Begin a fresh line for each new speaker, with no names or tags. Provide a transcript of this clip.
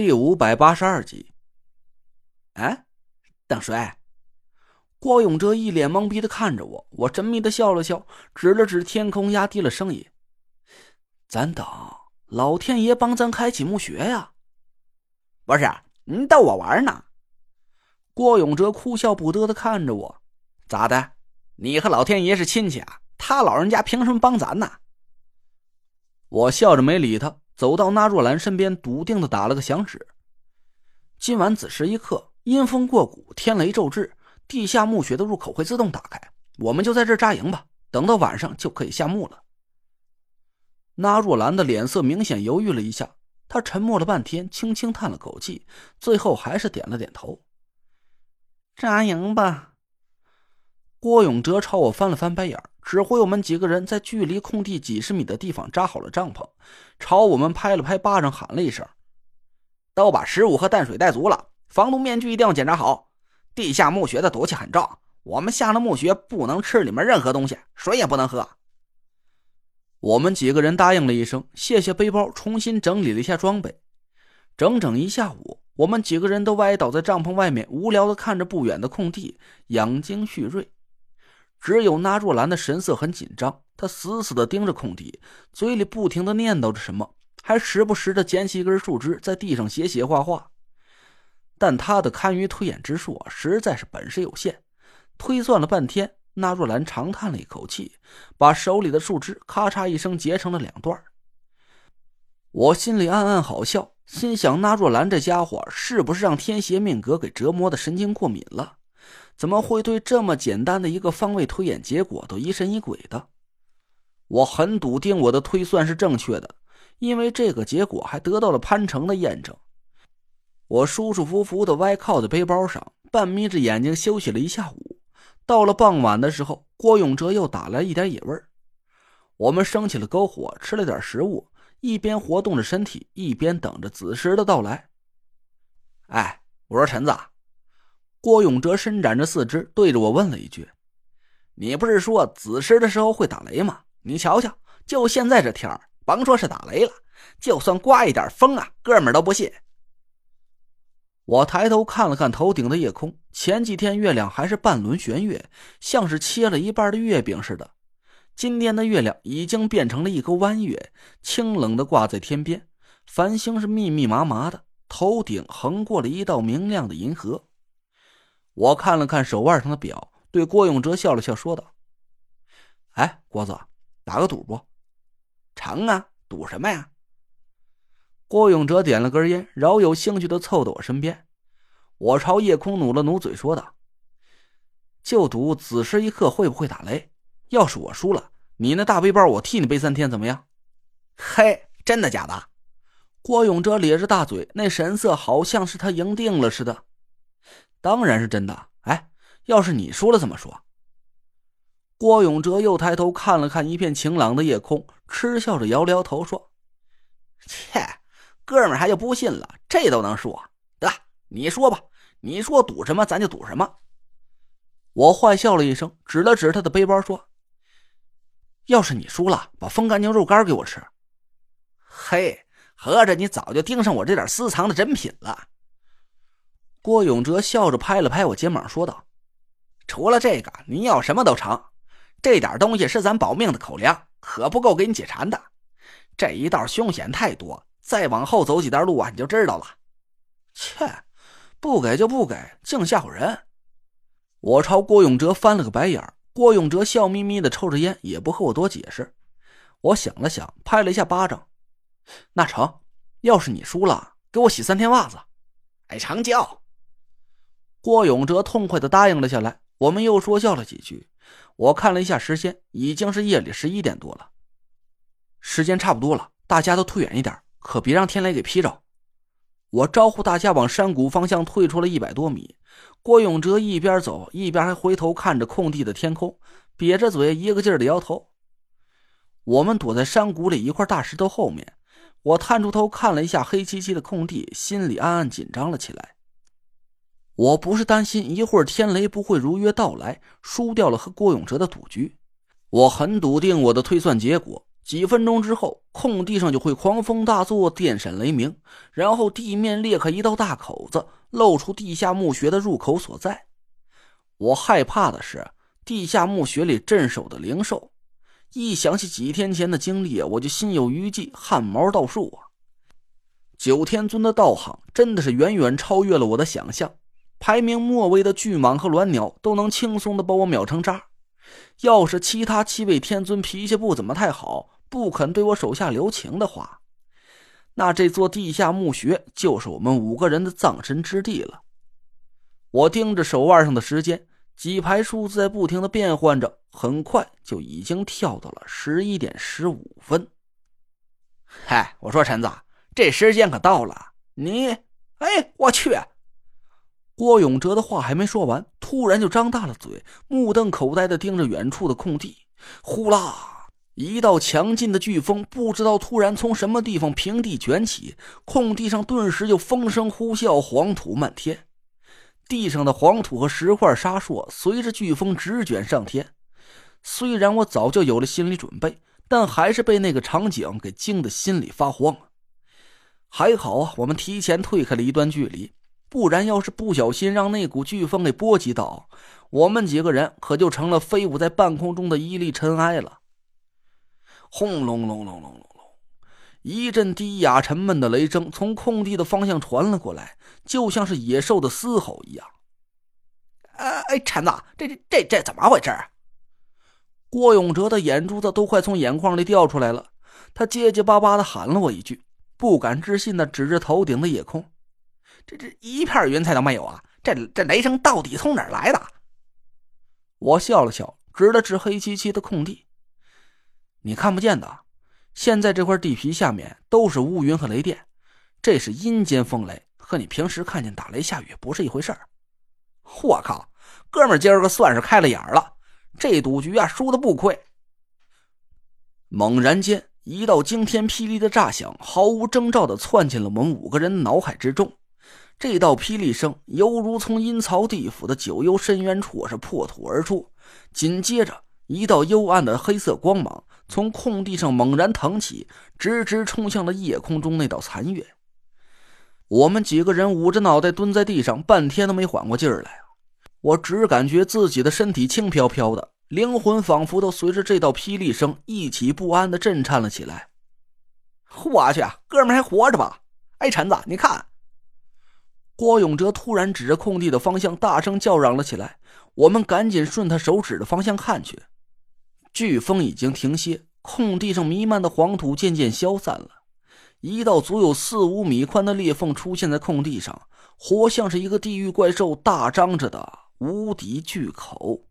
第五百八十二集。哎，等谁？郭永哲一脸懵逼的看着我，我神秘的笑了笑，指了指天空，压低了声音：“咱等老天爷帮咱开启墓穴呀！”
不是你逗我玩呢？
郭永哲哭笑不得的看着我：“
咋的？你和老天爷是亲戚啊？他老人家凭什么帮咱呢？”
我笑着没理他，走到那若兰身边，笃定的打了个响指：“今晚子时一刻，阴风过谷，天雷骤至。”地下墓穴的入口会自动打开，我们就在这扎营吧。等到晚上就可以下墓了。那若兰的脸色明显犹豫了一下，她沉默了半天，轻轻叹了口气，最后还是点了点头。
扎营吧。
郭永哲朝我翻了翻白眼，指挥我们几个人在距离空地几十米的地方扎好了帐篷，朝我们拍了拍巴掌，喊了一声：“
都把食物和淡水带足了，防毒面具一定要检查好。”地下墓穴的毒气很重，我们下了墓穴不能吃里面任何东西，水也不能喝。
我们几个人答应了一声，卸下背包，重新整理了一下装备。整整一下午，我们几个人都歪倒在帐篷外面，无聊的看着不远的空地，养精蓄锐。只有那若兰的神色很紧张，她死死的盯着空地，嘴里不停的念叨着什么，还时不时的捡起一根树枝，在地上写写画画。但他的堪舆推演之术啊实在是本事有限，推算了半天，那若兰长叹了一口气，把手里的树枝咔嚓一声截成了两段。我心里暗暗好笑，心想那若兰这家伙是不是让天邪命格给折磨的神经过敏了？怎么会对这么简单的一个方位推演结果都疑神疑鬼的？我很笃定我的推算是正确的，因为这个结果还得到了潘成的验证。我舒舒服服的歪靠在背包上，半眯着眼睛休息了一下午。到了傍晚的时候，郭永哲又打来一点野味儿。我们生起了篝火，吃了点食物，一边活动着身体，一边等着子时的到来。
哎，我说陈子，
郭永哲伸展着四肢，对着我问了一句：“
你不是说子时的时候会打雷吗？你瞧瞧，就现在这天儿，甭说是打雷了，就算刮一点风啊，哥们儿都不信。”
我抬头看了看头顶的夜空，前几天月亮还是半轮圆月，像是切了一半的月饼似的。今天的月亮已经变成了一钩弯月，清冷的挂在天边，繁星是密密麻麻的，头顶横过了一道明亮的银河。我看了看手腕上的表，对郭永哲笑了笑，说道：“哎，郭子，打个赌不？
成啊，赌什么呀？”
郭永哲点了根烟，饶有兴趣的凑到我身边。我朝夜空努了努嘴，说道：“就赌子时一刻会不会打雷。要是我输了，你那大背包我替你背三天，怎么样？”
嘿，真的假的？
郭永哲咧着大嘴，那神色好像是他赢定了似的。当然是真的。哎，要是你输了怎么说？郭永哲又抬头看了看一片晴朗的夜空，嗤笑着摇了摇头，说：“
切。”哥们还就不信了，这都能说？得，你说吧，你说赌什么，咱就赌什么。
我坏笑了一声，指了指他的背包，说：“要是你输了，把风干牛肉干给我吃。”
嘿，合着你早就盯上我这点私藏的珍品了。
郭永哲笑着拍了拍我肩膀，说道：“
除了这个，您要什么都成。这点东西是咱保命的口粮，可不够给你解馋的。这一道凶险太多。”再往后走几段路啊，你就知道了。
切，不给就不给，净吓唬人！我朝郭永哲翻了个白眼郭永哲笑眯眯的抽着烟，也不和我多解释。我想了想，拍了一下巴掌：“那成，要是你输了，给我洗三天袜子。”
哎，成交。
郭永哲痛快的答应了下来。我们又说笑了几句。我看了一下时间，已经是夜里十一点多了。时间差不多了，大家都退远一点。可别让天雷给劈着！我招呼大家往山谷方向退出了一百多米。郭永哲一边走一边还回头看着空地的天空，瘪着嘴一个劲儿的摇头。我们躲在山谷里一块大石头后面，我探出头看了一下黑漆漆的空地，心里暗暗紧张了起来。我不是担心一会儿天雷不会如约到来，输掉了和郭永哲的赌局，我很笃定我的推算结果。几分钟之后，空地上就会狂风大作，电闪雷鸣，然后地面裂开一道大口子，露出地下墓穴的入口所在。我害怕的是地下墓穴里镇守的灵兽，一想起几天前的经历，我就心有余悸，汗毛倒竖啊！九天尊的道行真的是远远超越了我的想象，排名末位的巨蟒和鸾鸟都能轻松的把我秒成渣。要是其他七位天尊脾气不怎么太好，不肯对我手下留情的话，那这座地下墓穴就是我们五个人的葬身之地了。我盯着手腕上的时间，几排数字在不停的变换着，很快就已经跳到了十一点十五分。
嗨，我说陈子。这时间可到了，你，哎，我去！
郭永哲的话还没说完，突然就张大了嘴，目瞪口呆的盯着远处的空地。呼啦，一道强劲的飓风，不知道突然从什么地方平地卷起，空地上顿时就风声呼啸，黄土漫天。地上的黄土和石块沙烁，随着飓风直卷上天。虽然我早就有了心理准备，但还是被那个场景给惊得心里发慌。还好啊，我们提前退开了一段距离，不然要是不小心让那股飓风给波及到，我们几个人可就成了飞舞在半空中的一粒尘埃了。轰隆隆隆隆隆隆，一阵低哑沉闷的雷声从空地的方向传了过来，就像是野兽的嘶吼一样。
呃，哎，陈子，这这这这怎么回事？
郭永哲的眼珠子都快从眼眶里掉出来了，他结结巴巴的喊了我一句。不敢置信的指着头顶的夜空，
这这一片云彩都没有啊！这这雷声到底从哪儿来的？
我笑了笑，指了指黑漆漆的空地：“你看不见的，现在这块地皮下面都是乌云和雷电，这是阴间风雷，和你平时看见打雷下雨不是一回事儿。”
我靠，哥们儿今儿个算是开了眼了，这赌局啊输的不亏。
猛然间。一道惊天霹雳的炸响，毫无征兆的窜进了我们五个人脑海之中。这道霹雳声犹如从阴曹地府的九幽深渊处是破土而出。紧接着，一道幽暗的黑色光芒从空地上猛然腾起，直直冲向了夜空中那道残月。我们几个人捂着脑袋蹲在地上，半天都没缓过劲儿来。我只感觉自己的身体轻飘飘的。灵魂仿佛都随着这道霹雳声一起不安的震颤了起来。
我去，哥们还活着吧？哎，陈子，你看！
郭永哲突然指着空地的方向，大声叫嚷了起来。我们赶紧顺他手指的方向看去，飓风已经停歇，空地上弥漫的黄土渐渐消散了。一道足有四五米宽的裂缝出现在空地上，活像是一个地狱怪兽大张着的无敌巨口。